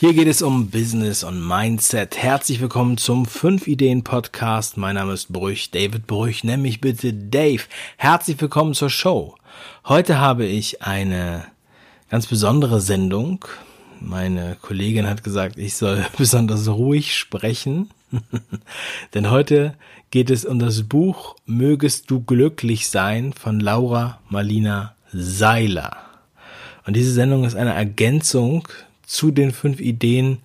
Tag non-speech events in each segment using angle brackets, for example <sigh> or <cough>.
Hier geht es um Business und Mindset. Herzlich willkommen zum 5 Ideen Podcast. Mein Name ist Brüch, David Brüch. Nenn mich bitte Dave. Herzlich willkommen zur Show. Heute habe ich eine ganz besondere Sendung. Meine Kollegin hat gesagt, ich soll <laughs> besonders ruhig sprechen. <laughs> Denn heute geht es um das Buch Mögest du glücklich sein von Laura Marlina Seiler. Und diese Sendung ist eine Ergänzung zu den fünf Ideen,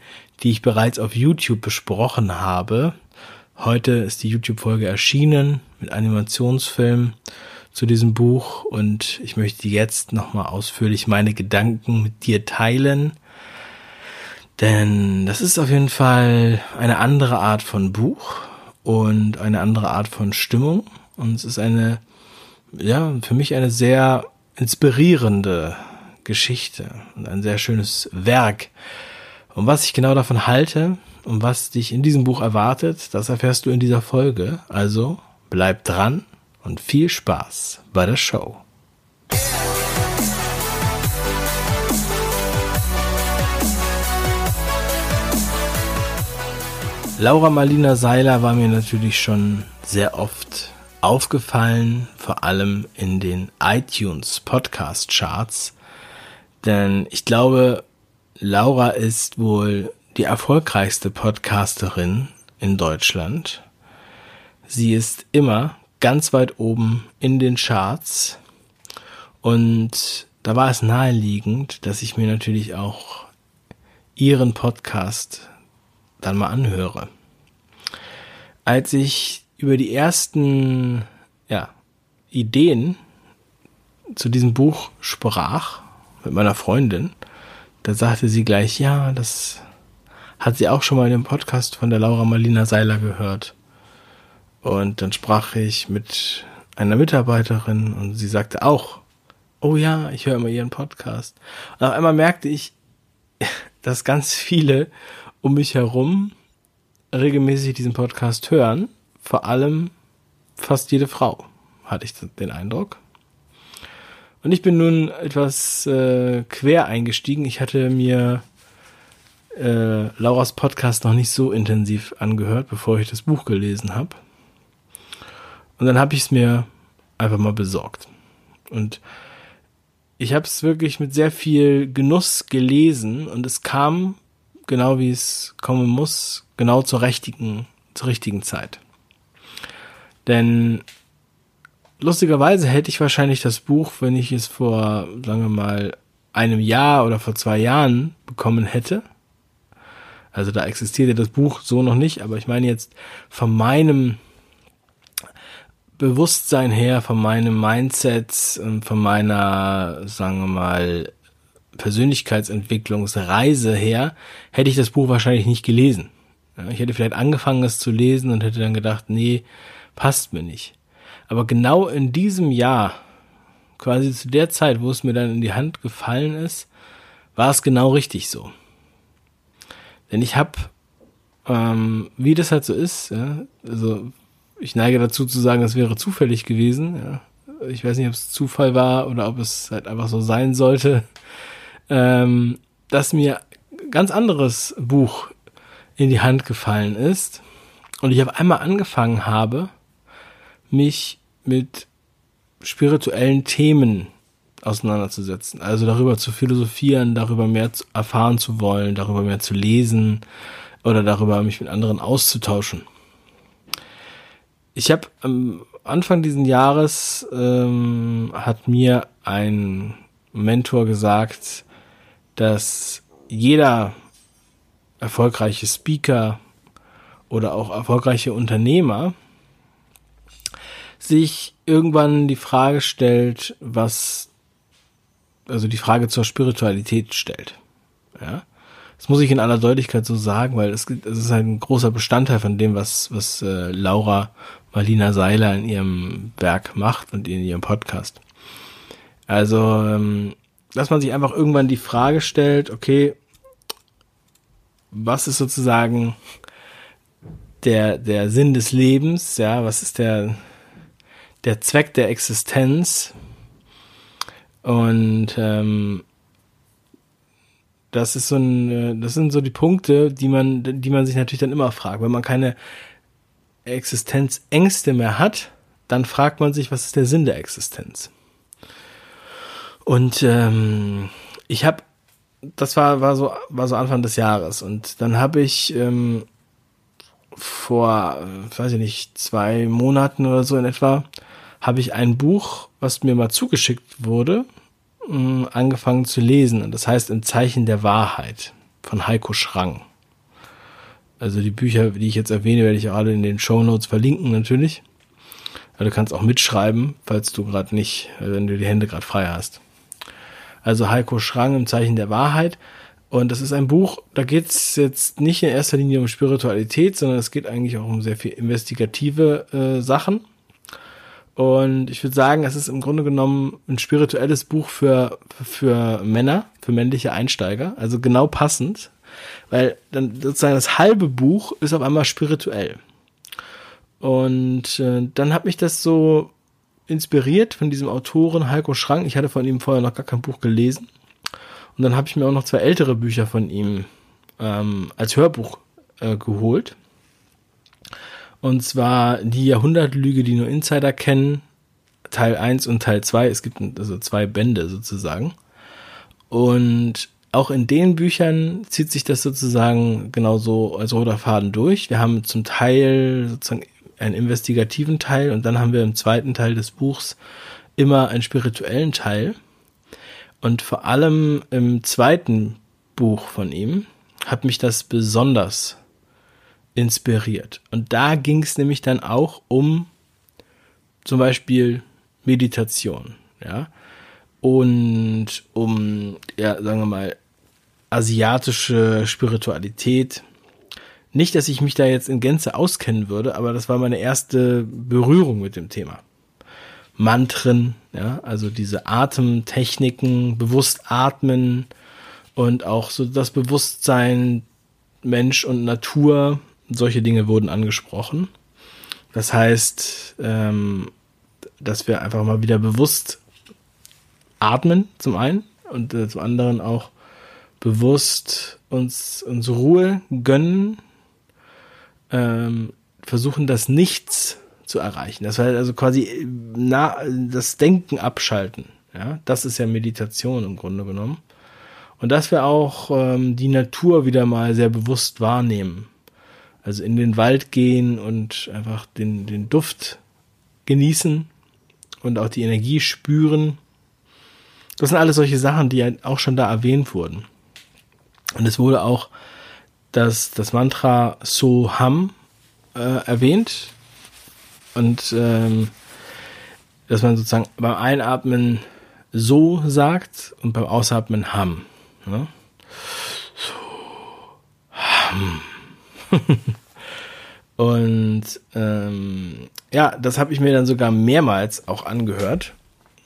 die ich bereits auf YouTube besprochen habe. Heute ist die YouTube-Folge erschienen mit Animationsfilm zu diesem Buch und ich möchte jetzt nochmal ausführlich meine Gedanken mit dir teilen. Denn das ist auf jeden Fall eine andere Art von Buch und eine andere Art von Stimmung. Und es ist eine, ja, für mich eine sehr inspirierende Geschichte und ein sehr schönes Werk. Und was ich genau davon halte und was dich in diesem Buch erwartet, das erfährst du in dieser Folge. Also bleib dran und viel Spaß bei der Show. Laura Marlina Seiler war mir natürlich schon sehr oft aufgefallen, vor allem in den iTunes Podcast Charts. Denn ich glaube, Laura ist wohl die erfolgreichste Podcasterin in Deutschland. Sie ist immer ganz weit oben in den Charts. Und da war es naheliegend, dass ich mir natürlich auch ihren Podcast dann mal anhöre. Als ich über die ersten ja, Ideen zu diesem Buch sprach, mit meiner Freundin, da sagte sie gleich, ja, das hat sie auch schon mal in dem Podcast von der Laura Marlina Seiler gehört. Und dann sprach ich mit einer Mitarbeiterin und sie sagte auch, oh ja, ich höre immer ihren Podcast. Und auf einmal merkte ich, <laughs> dass ganz viele um mich herum regelmäßig diesen Podcast hören. Vor allem fast jede Frau, hatte ich den Eindruck. Und ich bin nun etwas äh, quer eingestiegen. Ich hatte mir äh, Lauras Podcast noch nicht so intensiv angehört, bevor ich das Buch gelesen habe. Und dann habe ich es mir einfach mal besorgt. Und ich habe es wirklich mit sehr viel Genuss gelesen und es kam genau wie es kommen muss, genau zur richtigen, zur richtigen Zeit. Denn lustigerweise hätte ich wahrscheinlich das Buch, wenn ich es vor, sagen wir mal, einem Jahr oder vor zwei Jahren bekommen hätte. Also da existierte das Buch so noch nicht, aber ich meine jetzt von meinem Bewusstsein her, von meinem Mindset und von meiner, sagen wir mal, Persönlichkeitsentwicklungsreise her, hätte ich das Buch wahrscheinlich nicht gelesen. ich hätte vielleicht angefangen, es zu lesen und hätte dann gedacht, nee, passt mir nicht. Aber genau in diesem Jahr, quasi zu der Zeit, wo es mir dann in die Hand gefallen ist, war es genau richtig so. Denn ich habe, ähm, wie das halt so ist, ja, also ich neige dazu zu sagen, es wäre zufällig gewesen. Ja. Ich weiß nicht, ob es Zufall war oder ob es halt einfach so sein sollte, ähm, dass mir ganz anderes Buch in die Hand gefallen ist und ich auf einmal angefangen habe, mich mit spirituellen Themen auseinanderzusetzen. Also darüber zu philosophieren, darüber mehr zu erfahren zu wollen, darüber mehr zu lesen oder darüber mich mit anderen auszutauschen. Ich habe am Anfang diesen Jahres ähm, hat mir ein Mentor gesagt, dass jeder erfolgreiche Speaker oder auch erfolgreiche Unternehmer sich irgendwann die Frage stellt, was, also die Frage zur Spiritualität stellt. Ja. Das muss ich in aller Deutlichkeit so sagen, weil es, es ist ein großer Bestandteil von dem, was, was äh, Laura Marlina Seiler in ihrem Werk macht und in ihrem Podcast. Also, ähm, dass man sich einfach irgendwann die Frage stellt, okay, was ist sozusagen der, der Sinn des Lebens, ja, was ist der, der Zweck der Existenz. Und ähm, das ist so ein, äh, das sind so die Punkte, die man, die man sich natürlich dann immer fragt. Wenn man keine Existenzängste mehr hat, dann fragt man sich, was ist der Sinn der Existenz? Und ähm, ich habe, das war war so war so Anfang des Jahres und dann habe ich ähm, vor, äh, weiß ich nicht, zwei Monaten oder so in etwa, habe ich ein Buch, was mir mal zugeschickt wurde, mh, angefangen zu lesen. Und das heißt Im Zeichen der Wahrheit von Heiko Schrang. Also die Bücher, die ich jetzt erwähne, werde ich auch alle in den Show Notes verlinken natürlich. du kannst auch mitschreiben, falls du gerade nicht, wenn du die Hände gerade frei hast. Also Heiko Schrang im Zeichen der Wahrheit. Und das ist ein Buch, da geht es jetzt nicht in erster Linie um Spiritualität, sondern es geht eigentlich auch um sehr viel investigative äh, Sachen. Und ich würde sagen, es ist im Grunde genommen ein spirituelles Buch für, für Männer, für männliche Einsteiger. Also genau passend, weil dann sozusagen das halbe Buch ist auf einmal spirituell. Und äh, dann hat mich das so inspiriert von diesem Autoren Heiko Schrank. Ich hatte von ihm vorher noch gar kein Buch gelesen. Und dann habe ich mir auch noch zwei ältere Bücher von ihm ähm, als Hörbuch äh, geholt. Und zwar die Jahrhundertlüge, die nur Insider kennen, Teil 1 und Teil 2. Es gibt also zwei Bände sozusagen. Und auch in den Büchern zieht sich das sozusagen genauso als roter Faden durch. Wir haben zum Teil sozusagen einen investigativen Teil und dann haben wir im zweiten Teil des Buchs immer einen spirituellen Teil. Und vor allem im zweiten Buch von ihm hat mich das besonders inspiriert. Und da ging es nämlich dann auch um zum Beispiel Meditation, ja, und um, ja, sagen wir mal, asiatische Spiritualität. Nicht, dass ich mich da jetzt in Gänze auskennen würde, aber das war meine erste Berührung mit dem Thema. Mantren, ja, also diese Atemtechniken, bewusst atmen und auch so das Bewusstsein Mensch und Natur, solche Dinge wurden angesprochen. Das heißt, ähm, dass wir einfach mal wieder bewusst atmen, zum einen, und äh, zum anderen auch bewusst uns, uns Ruhe gönnen, ähm, versuchen das Nichts zu erreichen. Das heißt also quasi na, das Denken abschalten. Ja, das ist ja Meditation im Grunde genommen. Und dass wir auch ähm, die Natur wieder mal sehr bewusst wahrnehmen. Also in den Wald gehen und einfach den, den Duft genießen und auch die Energie spüren. Das sind alles solche Sachen, die auch schon da erwähnt wurden. Und es wurde auch das, das Mantra Soham äh, erwähnt. Und ähm, dass man sozusagen beim Einatmen so sagt und beim Ausatmen ham. Ne? So, ham. <laughs> und ähm, ja, das habe ich mir dann sogar mehrmals auch angehört,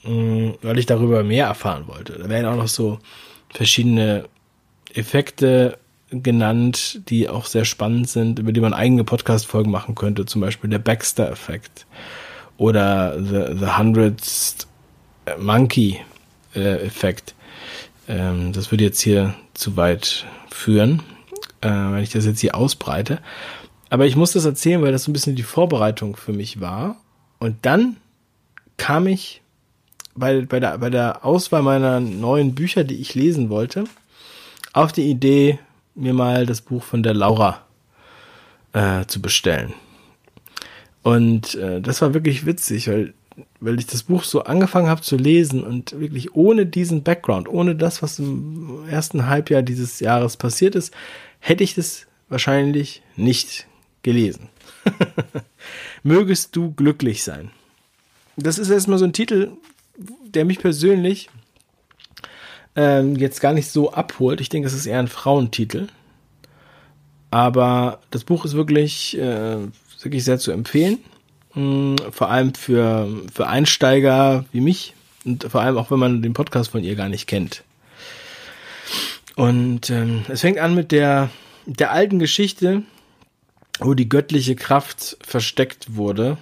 mm, weil ich darüber mehr erfahren wollte. Da werden auch noch so verschiedene Effekte genannt, die auch sehr spannend sind, über die man eigene Podcast-Folgen machen könnte, zum Beispiel der Baxter-Effekt oder the, the Hundredth Monkey-Effekt. Ähm, das würde jetzt hier zu weit führen, äh, wenn ich das jetzt hier ausbreite. Aber ich muss das erzählen, weil das so ein bisschen die Vorbereitung für mich war. Und dann kam ich bei, bei, der, bei der Auswahl meiner neuen Bücher, die ich lesen wollte, auf die Idee, mir mal das Buch von der Laura äh, zu bestellen. Und äh, das war wirklich witzig, weil, weil ich das Buch so angefangen habe zu lesen und wirklich ohne diesen Background, ohne das, was im ersten Halbjahr dieses Jahres passiert ist, hätte ich das wahrscheinlich nicht gelesen. <laughs> Mögest du glücklich sein. Das ist erstmal so ein Titel, der mich persönlich ähm, jetzt gar nicht so abholt. Ich denke, es ist eher ein Frauentitel. Aber das Buch ist wirklich, äh, wirklich sehr zu empfehlen. Mhm, vor allem für, für Einsteiger wie mich. Und vor allem auch, wenn man den Podcast von ihr gar nicht kennt. Und ähm, es fängt an mit der, der alten Geschichte, wo die göttliche Kraft versteckt wurde.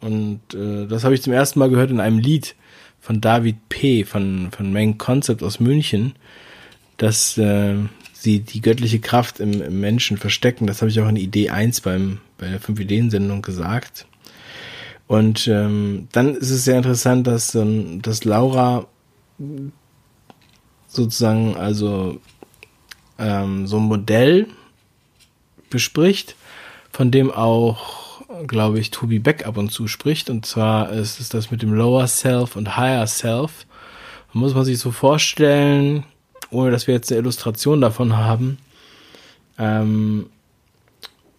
Und äh, das habe ich zum ersten Mal gehört in einem Lied von David P. von, von Main Concept aus München. dass äh, sie die göttliche Kraft im, im Menschen verstecken. Das habe ich auch in Idee 1 beim, bei der 5-Ideen-Sendung gesagt. Und ähm, dann ist es sehr interessant, dass, ähm, dass Laura sozusagen also ähm, so ein Modell bespricht, von dem auch, glaube ich, Tobi Beck ab und zu spricht. Und zwar ist es das mit dem Lower Self und Higher Self. Da muss man sich so vorstellen, ohne dass wir jetzt eine Illustration davon haben, ähm,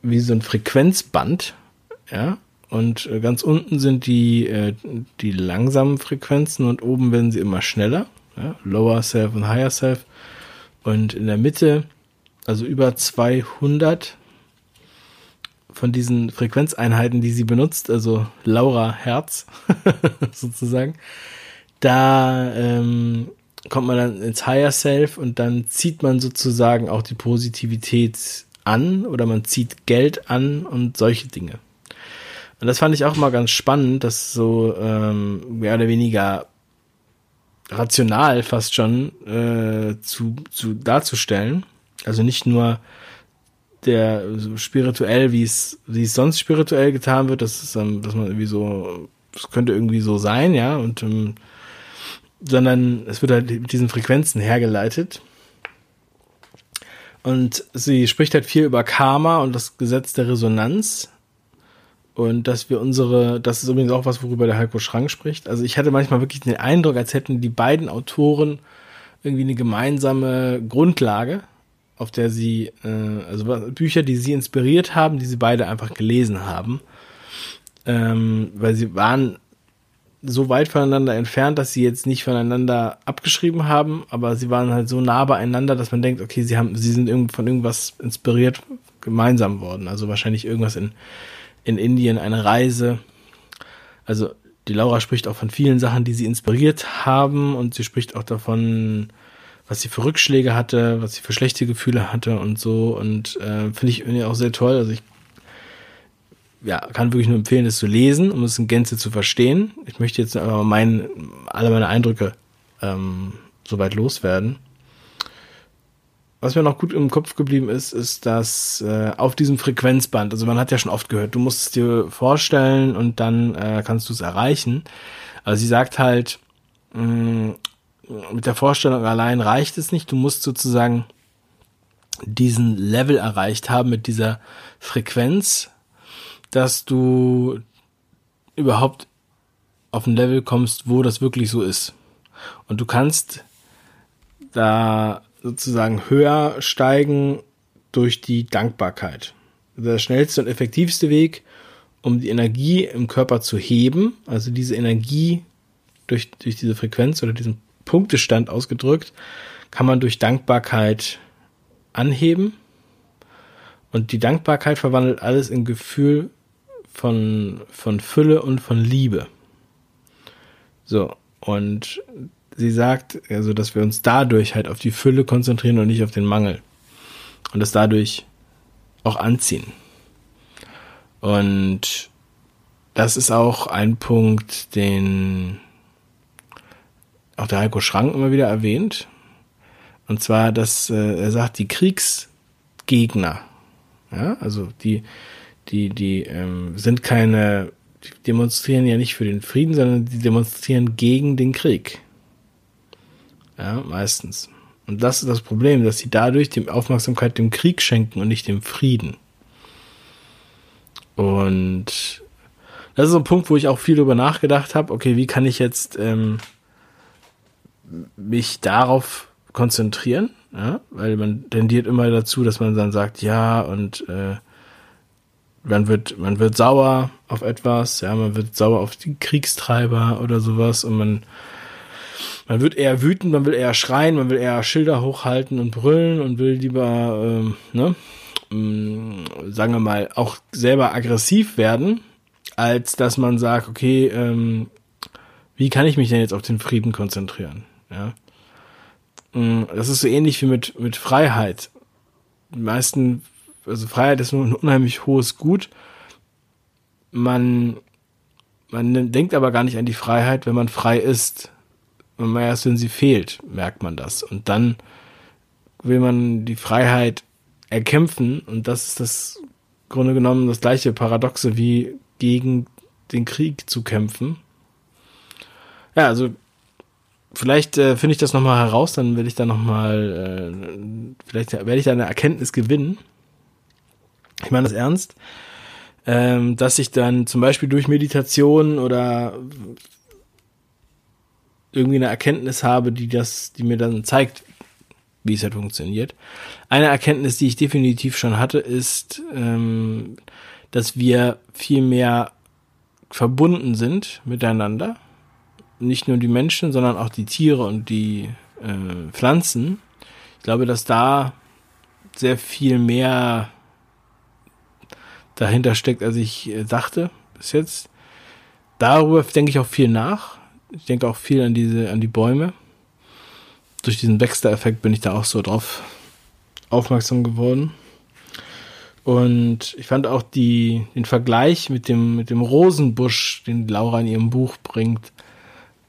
wie so ein Frequenzband, ja, und ganz unten sind die, äh, die langsamen Frequenzen und oben werden sie immer schneller, ja, Lower Self und Higher Self. Und in der Mitte, also über 200 von diesen Frequenzeinheiten, die sie benutzt, also Laura Herz <laughs> sozusagen, da ähm, kommt man dann ins Higher Self und dann zieht man sozusagen auch die Positivität an oder man zieht Geld an und solche Dinge. Und das fand ich auch mal ganz spannend, das so ähm, mehr oder weniger rational fast schon äh, zu, zu darzustellen. Also nicht nur der so spirituell, wie es wie es sonst spirituell getan wird, das ist, ähm, dass man irgendwie so, das könnte irgendwie so sein, ja, und ähm, sondern es wird halt mit diesen Frequenzen hergeleitet. Und sie spricht halt viel über Karma und das Gesetz der Resonanz. Und dass wir unsere, das ist übrigens auch was, worüber der Heiko Schrank spricht. Also ich hatte manchmal wirklich den Eindruck, als hätten die beiden Autoren irgendwie eine gemeinsame Grundlage, auf der sie, äh, also Bücher, die sie inspiriert haben, die sie beide einfach gelesen haben. Ähm, weil sie waren so weit voneinander entfernt, dass sie jetzt nicht voneinander abgeschrieben haben, aber sie waren halt so nah beieinander, dass man denkt, okay, sie haben, sie sind von irgendwas inspiriert gemeinsam worden. Also wahrscheinlich irgendwas in, in Indien, eine Reise. Also die Laura spricht auch von vielen Sachen, die sie inspiriert haben und sie spricht auch davon, was sie für Rückschläge hatte, was sie für schlechte Gefühle hatte und so und äh, finde ich irgendwie auch sehr toll. Also ich ja, kann wirklich nur empfehlen, es zu lesen, um es in Gänze zu verstehen. Ich möchte jetzt aber mein, alle meine Eindrücke ähm, soweit loswerden. Was mir noch gut im Kopf geblieben ist, ist, dass äh, auf diesem Frequenzband, also man hat ja schon oft gehört, du musst es dir vorstellen und dann äh, kannst du es erreichen. Also sie sagt halt, mh, mm, mit der Vorstellung allein reicht es nicht, du musst sozusagen diesen Level erreicht haben mit dieser Frequenz, dass du überhaupt auf ein Level kommst, wo das wirklich so ist. Und du kannst da sozusagen höher steigen durch die Dankbarkeit. Der schnellste und effektivste Weg, um die Energie im Körper zu heben, also diese Energie durch, durch diese Frequenz oder diesen Punktestand ausgedrückt, kann man durch Dankbarkeit anheben. Und die Dankbarkeit verwandelt alles in Gefühl von, von Fülle und von Liebe. So, und sie sagt, also, dass wir uns dadurch halt auf die Fülle konzentrieren und nicht auf den Mangel. Und das dadurch auch anziehen. Und das ist auch ein Punkt, den auch der Heiko Schrank immer wieder erwähnt. Und zwar, dass äh, er sagt, die Kriegsgegner, ja, also die, die, die ähm, sind keine, die demonstrieren ja nicht für den Frieden, sondern die demonstrieren gegen den Krieg. Ja, meistens. Und das ist das Problem, dass sie dadurch die Aufmerksamkeit dem Krieg schenken und nicht dem Frieden. Und das ist so ein Punkt, wo ich auch viel darüber nachgedacht habe, okay, wie kann ich jetzt ähm, mich darauf konzentrieren? Ja? Weil man tendiert immer dazu, dass man dann sagt, ja, und äh, man wird, man wird sauer auf etwas, ja, man wird sauer auf die Kriegstreiber oder sowas und man, man wird eher wütend, man will eher schreien, man will eher Schilder hochhalten und brüllen und will lieber, ähm, ne, ähm, sagen wir mal, auch selber aggressiv werden, als dass man sagt, okay, ähm, wie kann ich mich denn jetzt auf den Frieden konzentrieren? Ja. Mm, das ist so ähnlich wie mit, mit Freiheit. Die meisten also Freiheit ist ein unheimlich hohes Gut. Man, man denkt aber gar nicht an die Freiheit, wenn man frei ist. Und erst wenn sie fehlt, merkt man das. Und dann will man die Freiheit erkämpfen und das ist das Grunde genommen das gleiche Paradoxe wie gegen den Krieg zu kämpfen. Ja, also vielleicht äh, finde ich das nochmal heraus, dann werde ich da nochmal, äh, vielleicht werde ich da eine Erkenntnis gewinnen. Ich meine das ernst, ähm, dass ich dann zum Beispiel durch Meditation oder irgendwie eine Erkenntnis habe, die das, die mir dann zeigt, wie es halt funktioniert. Eine Erkenntnis, die ich definitiv schon hatte, ist, ähm, dass wir viel mehr verbunden sind miteinander. Nicht nur die Menschen, sondern auch die Tiere und die äh, Pflanzen. Ich glaube, dass da sehr viel mehr dahinter steckt, als ich äh, dachte bis jetzt. Darüber denke ich auch viel nach. Ich denke auch viel an diese, an die Bäume. Durch diesen Wechsler-Effekt bin ich da auch so drauf aufmerksam geworden. Und ich fand auch die, den Vergleich mit dem, mit dem Rosenbusch, den Laura in ihrem Buch bringt,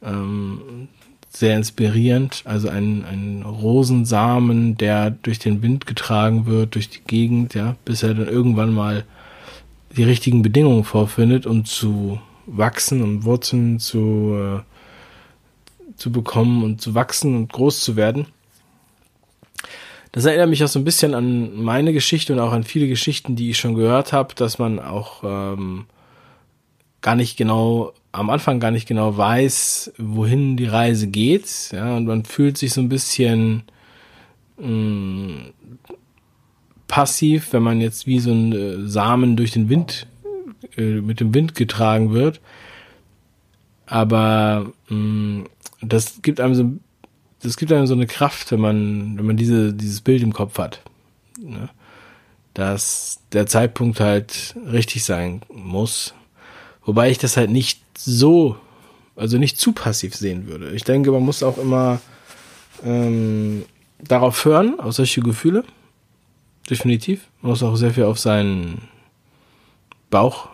ähm, sehr inspirierend. Also ein, ein Rosensamen, der durch den Wind getragen wird, durch die Gegend, ja, bis er dann irgendwann mal die richtigen Bedingungen vorfindet, um zu wachsen und Wurzeln zu, äh, zu bekommen und zu wachsen und groß zu werden. Das erinnert mich auch so ein bisschen an meine Geschichte und auch an viele Geschichten, die ich schon gehört habe, dass man auch ähm, gar nicht genau, am Anfang gar nicht genau weiß, wohin die Reise geht. Ja, und man fühlt sich so ein bisschen mh, mm, passiv, wenn man jetzt wie so ein äh, Samen durch den Wind, äh, mit dem Wind getragen wird. Aber mh, mm, das gibt einem so das gibt einem so eine Kraft, wenn man, wenn man diese, dieses Bild im Kopf hat. Ne? Dass der Zeitpunkt halt richtig sein muss. Wobei ich das halt nicht so, also nicht zu passiv sehen würde. Ich denke, man muss auch immer ähm, darauf hören, auf solche Gefühle. Definitiv. Man muss auch sehr viel auf seinen Bauch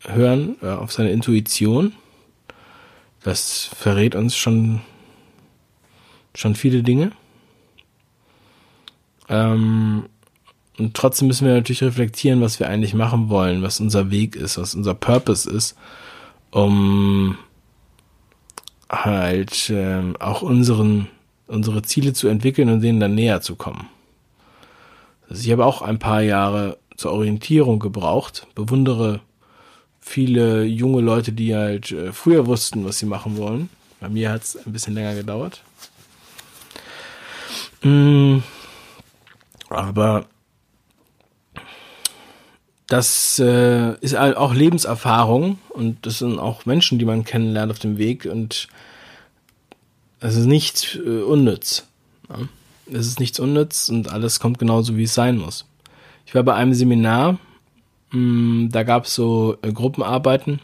hören, äh, auf seine Intuition. Das verrät uns schon schon viele Dinge. Ähm, und trotzdem müssen wir natürlich reflektieren, was wir eigentlich machen wollen, was unser Weg ist, was unser Purpose ist, um halt ähm, auch unseren, unsere Ziele zu entwickeln und denen dann näher zu kommen. Also ich habe auch ein paar Jahre zur Orientierung gebraucht, bewundere viele junge Leute, die halt äh, früher wussten, was sie machen wollen. Bei mir hat es ein bisschen länger gedauert. Mm, aber das äh, ist auch Lebenserfahrung und das sind auch Menschen, die man kennenlernt auf dem Weg und es ist nichts äh, unnütz. Es ist nichts unnütz und alles kommt genauso, wie es sein muss. Ich war bei einem Seminar, mm, da gab es so äh, Gruppenarbeiten.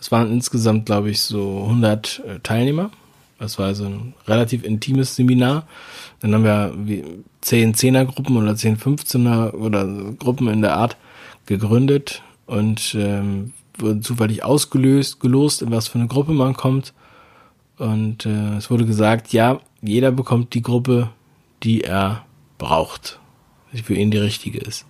Es waren insgesamt, glaube ich, so 100 äh, Teilnehmer. Das war also ein relativ intimes Seminar. Dann haben wir wie 10 Zehner-Gruppen oder 10 15er oder Gruppen in der Art gegründet und ähm, wurden zufällig ausgelöst, gelost, in was für eine Gruppe man kommt. Und äh, es wurde gesagt, ja, jeder bekommt die Gruppe, die er braucht, die für ihn die richtige ist.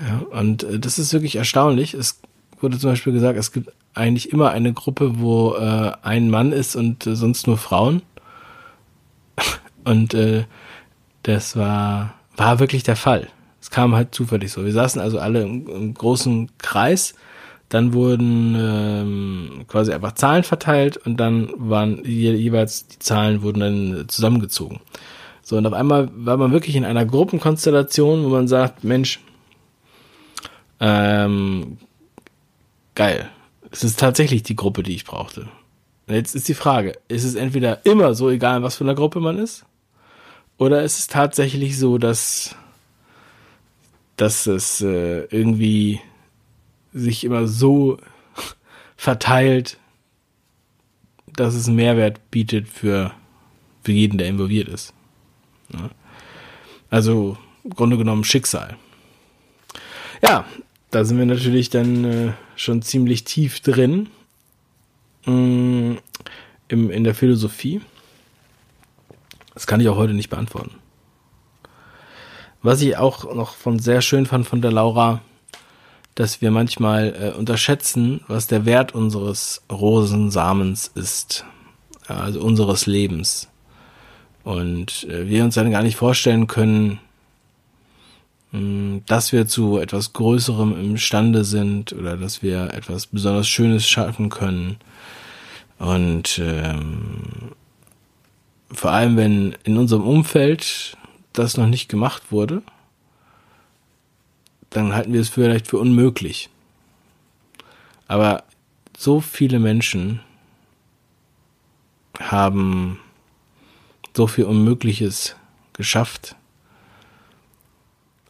Ja, und äh, das ist wirklich erstaunlich. Es wurde zum Beispiel gesagt, es gibt eigentlich immer eine Gruppe, wo äh, ein Mann ist und äh, sonst nur Frauen. <laughs> Und äh, das war, war wirklich der Fall. Es kam halt zufällig so. Wir saßen also alle im, im großen Kreis. Dann wurden ähm, quasi einfach Zahlen verteilt und dann waren je, jeweils die Zahlen wurden dann zusammengezogen. So, und auf einmal war man wirklich in einer Gruppenkonstellation, wo man sagt, Mensch, ähm, geil, es ist tatsächlich die Gruppe, die ich brauchte. Jetzt ist die Frage, ist es entweder immer so egal, was für eine Gruppe man ist? Oder ist es tatsächlich so, dass, dass es äh, irgendwie sich immer so <laughs> verteilt, dass es einen Mehrwert bietet für, für jeden, der involviert ist. Ja? Also im Grunde genommen Schicksal. Ja, da sind wir natürlich dann äh, schon ziemlich tief drin mh, mm, im, in der Philosophie. Das kann ich auch heute nicht beantworten. Was ich auch noch von sehr schön fand von der Laura, dass wir manchmal äh, unterschätzen, was der Wert unseres Rosensamens ist, also unseres Lebens. Und äh, wir uns dann gar nicht vorstellen können, dass wir zu etwas Größerem imstande sind oder dass wir etwas besonders Schönes schaffen können. Und ähm, vor allem, wenn in unserem Umfeld das noch nicht gemacht wurde, dann halten wir es vielleicht für unmöglich. Aber so viele Menschen haben so viel Unmögliches geschafft.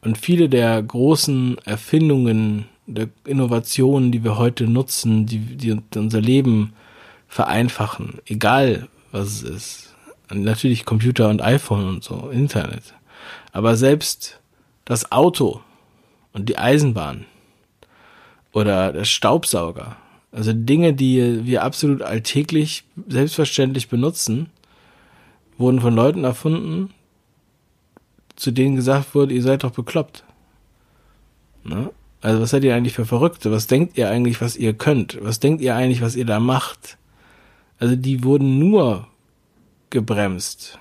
Und viele der großen Erfindungen, der Innovationen, die wir heute nutzen, die, die unser Leben vereinfachen, egal was es ist. natürlich Computer und iPhone und so, Internet. Aber selbst das Auto und die Eisenbahn oder der Staubsauger. Also Dinge, die wir absolut alltäglich selbstverständlich benutzen, wurden von Leuten erfunden, zu denen gesagt wurde, ihr seid doch bekloppt. Ne? Also was seid ihr eigentlich für Verrückte? Was denkt ihr eigentlich, was ihr könnt? Was denkt ihr eigentlich, was ihr da macht? Also die wurden nur gebremst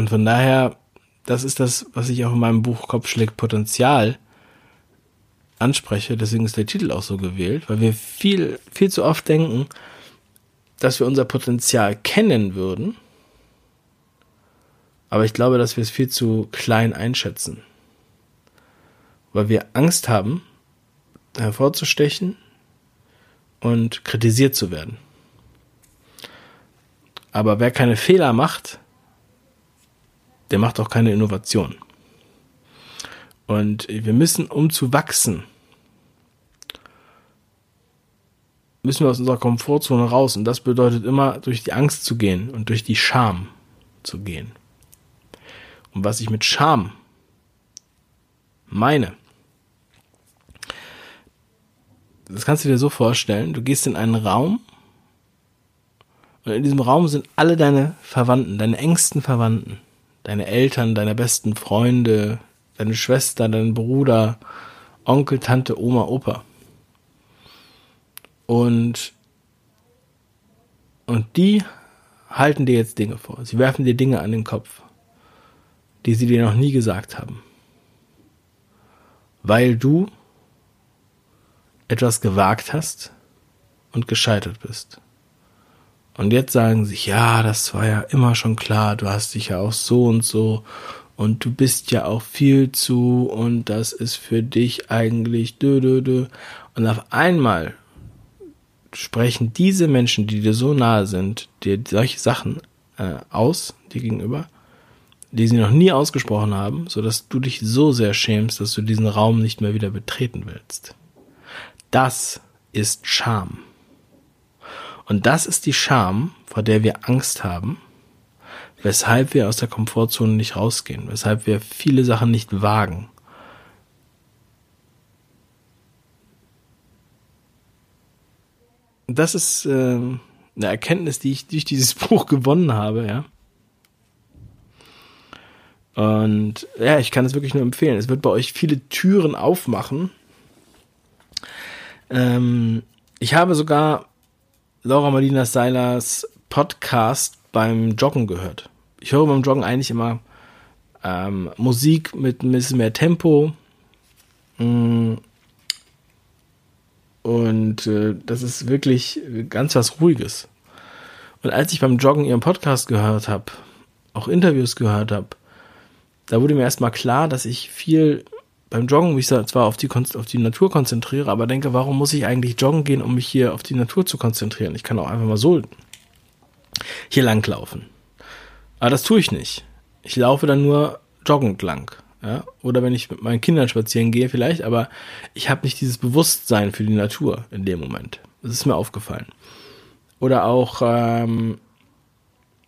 Und von daher, das ist das, was ich auch in meinem Buch Kopfschlägt Potenzial anspreche. Deswegen ist der Titel auch so gewählt, weil wir viel, viel zu oft denken, dass wir unser Potenzial kennen würden. Aber ich glaube, dass wir es viel zu klein einschätzen. Weil wir Angst haben, hervorzustechen und kritisiert zu werden. Aber wer keine Fehler macht, der macht auch keine Innovation. Und wir müssen, um zu wachsen, müssen wir aus unserer Komfortzone raus. Und das bedeutet immer, durch die Angst zu gehen und durch die Scham zu gehen. Und was ich mit Scham meine, das kannst du dir so vorstellen, du gehst in einen Raum und in diesem Raum sind alle deine Verwandten, deine engsten Verwandten deine Eltern, deine besten Freunde, deine Schwester, dein Bruder, Onkel, Tante, Oma, Opa. Und, und die halten dir jetzt Dinge vor. Sie werfen dir Dinge an den Kopf, die sie dir noch nie gesagt haben. Weil du etwas gewagt hast und gescheitert bist. Und jetzt sagen sie, ja, das war ja immer schon klar, du hast dich ja auch so und so und du bist ja auch viel zu und das ist für dich eigentlich dö, dö, dö. Und auf einmal sprechen diese Menschen, die dir so nahe sind, dir solche Sachen äh, aus, dir gegenüber, die sie noch nie ausgesprochen haben, so dass du dich so sehr schämst, dass du diesen Raum nicht mehr wieder betreten willst. Das ist Scham. Und das ist die Scham, vor der wir Angst haben, weshalb wir aus der Komfortzone nicht rausgehen, weshalb wir viele Sachen nicht wagen. Das ist äh, eine Erkenntnis, die ich durch dieses <laughs> Buch gewonnen habe, ja. Und ja, ich kann es wirklich nur empfehlen. Es wird bei euch viele Türen aufmachen. Ähm, ich habe sogar Laura Marlina Seilers Podcast beim Joggen gehört. Ich höre beim Joggen eigentlich immer ähm, Musik mit ein bisschen mehr Tempo. Mm. Und äh, das ist wirklich ganz was Ruhiges. Und als ich beim Joggen ihren Podcast gehört habe, auch Interviews gehört habe, da wurde mir erstmal klar, dass ich viel beim Joggen mich zwar auf die, auf die Natur konzentriere, aber denke, warum muss ich eigentlich joggen gehen, um mich hier auf die Natur zu konzentrieren? Ich kann auch einfach mal so hier langlaufen. Aber das tue ich nicht. Ich laufe dann nur joggend lang. Ja? Oder wenn ich mit meinen Kindern spazieren gehe vielleicht, aber ich habe nicht dieses Bewusstsein für die Natur in dem Moment. Das ist mir aufgefallen. Oder auch, ähm,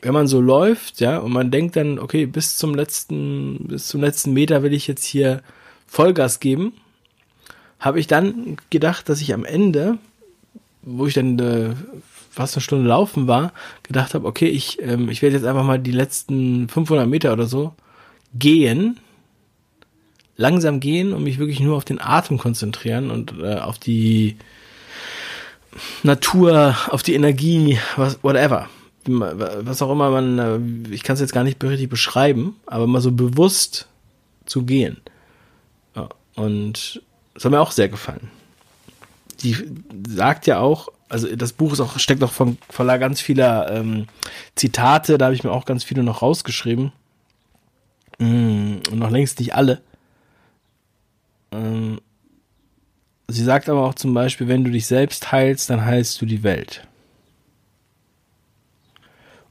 wenn man so läuft, ja, und man denkt dann, okay, bis zum letzten, bis zum letzten Meter will ich jetzt hier Vollgas geben, habe ich dann gedacht, dass ich am Ende, wo ich dann äh, fast eine Stunde laufen war, gedacht habe, okay, ich, ähm, ich werde jetzt einfach mal die letzten 500 Meter oder so gehen, langsam gehen und mich wirklich nur auf den Atem konzentrieren und äh, auf die Natur, auf die Energie, was, whatever. Was auch immer man, äh, ich kann es jetzt gar nicht richtig beschreiben, aber mal so bewusst zu gehen. Ja, und das hat mir auch sehr gefallen. Die sagt ja auch, also das Buch ist auch, steckt auch von, voller ganz vieler ähm, Zitate, da habe ich mir auch ganz viele noch rausgeschrieben. Mm, und noch längst nicht alle. Ähm, sie sagt aber auch zum Beispiel, wenn du dich selbst heilst, dann heilst du die Welt.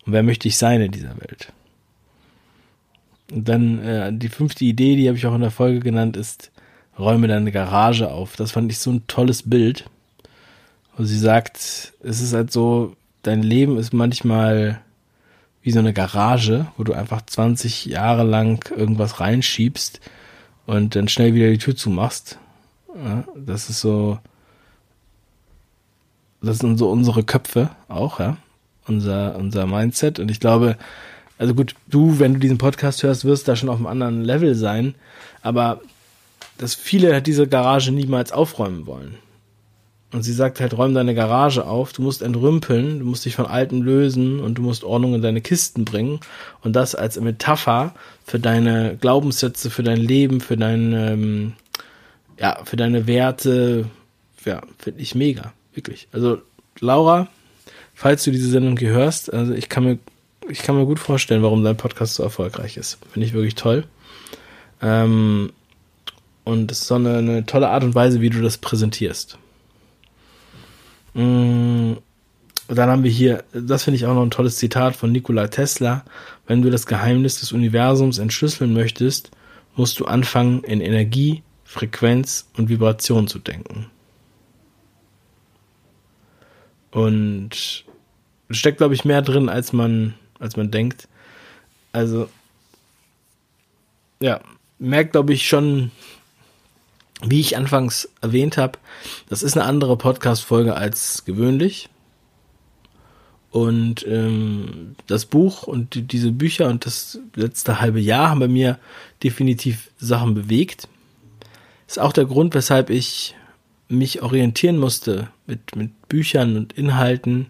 Und wer möchte ich sein in dieser Welt? Und dann äh, die fünfte Idee, die habe ich auch in der Folge genannt, ist, räume deine Garage auf. Das fand ich so ein tolles Bild. Und sie sagt, es ist halt so, dein Leben ist manchmal wie so eine Garage, wo du einfach 20 Jahre lang irgendwas reinschiebst und dann schnell wieder die Tür zumachst. Ja, das ist so, das sind so unsere Köpfe auch, ja. Unser, unser Mindset. Und ich glaube, also gut, du, wenn du diesen Podcast hörst, wirst da schon auf einem anderen Level sein. Aber dass viele diese Garage niemals aufräumen wollen. Und sie sagt halt, räum deine Garage auf, du musst entrümpeln, du musst dich von Alten lösen und du musst Ordnung in deine Kisten bringen. Und das als Metapher für deine Glaubenssätze, für dein Leben, für dein, ähm, ja, für deine Werte. Ja, finde ich mega, wirklich. Also, Laura, falls du diese Sendung hier hörst, also ich kann mir, ich kann mir gut vorstellen, warum dein Podcast so erfolgreich ist. Finde ich wirklich toll. Ähm, und es ist so eine, eine tolle Art und Weise, wie du das präsentierst. Mm, dann haben wir hier, das finde ich auch noch ein tolles Zitat von Nikola Tesla. Wenn du das Geheimnis des Universums entschlüsseln möchtest, musst du anfangen, in Energie, Frequenz und Vibration zu denken. Und steckt, glaube ich, mehr drin, als man, als man denkt. Also, ja, merkt, glaube ich, schon, wie ich anfangs erwähnt habe, das ist eine andere Podcast-Folge als gewöhnlich. Und ähm, das Buch und die, diese Bücher und das letzte halbe Jahr haben bei mir definitiv Sachen bewegt. Ist auch der Grund, weshalb ich mich orientieren musste mit, mit Büchern und Inhalten,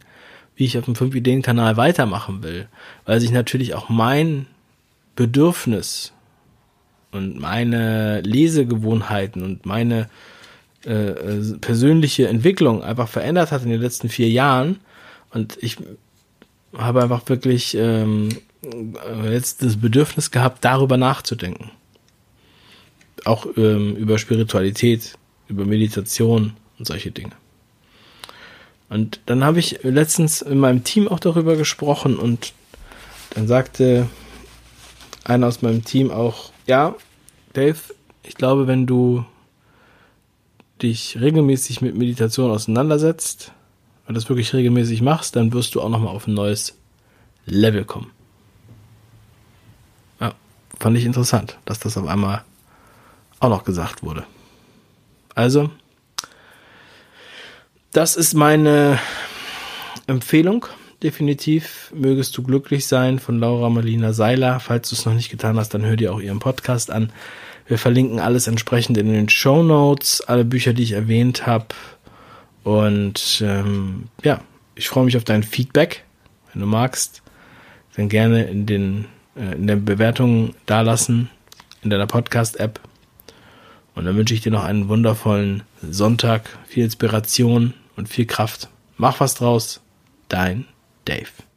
wie ich auf dem 5-Ideen-Kanal weitermachen will. Weil sich natürlich auch mein Bedürfnis und meine Lesegewohnheiten und meine äh, äh, persönliche Entwicklung einfach verändert hat in den letzten vier Jahren. Und ich habe einfach wirklich ähm, jetzt das Bedürfnis gehabt, darüber nachzudenken. Auch ähm, über Spiritualität, über Meditation und solche Dinge. Und dann habe ich letztens in meinem Team auch darüber gesprochen und dann sagte einer aus meinem Team auch, ja, Dave, ich glaube, wenn du dich regelmäßig mit Meditation auseinandersetzt und das wirklich regelmäßig machst, dann wirst du auch nochmal auf ein neues Level kommen. Ja, fand ich interessant, dass das auf einmal auch noch gesagt wurde. Also, das ist meine Empfehlung definitiv. Mögest du glücklich sein von Laura Marlina Seiler. Falls du es noch nicht getan hast, dann hör dir auch ihren Podcast an. Wir verlinken alles entsprechend in den Show Notes, alle Bücher, die ich erwähnt habe. Und ähm, ja, ich freue mich auf dein Feedback. Wenn du magst, dann gerne in den äh, in der Bewertung dalassen in deiner Podcast-App. Und dann wünsche ich dir noch einen wundervollen Sonntag, viel Inspiration und viel Kraft. Mach was draus. Dein Dave.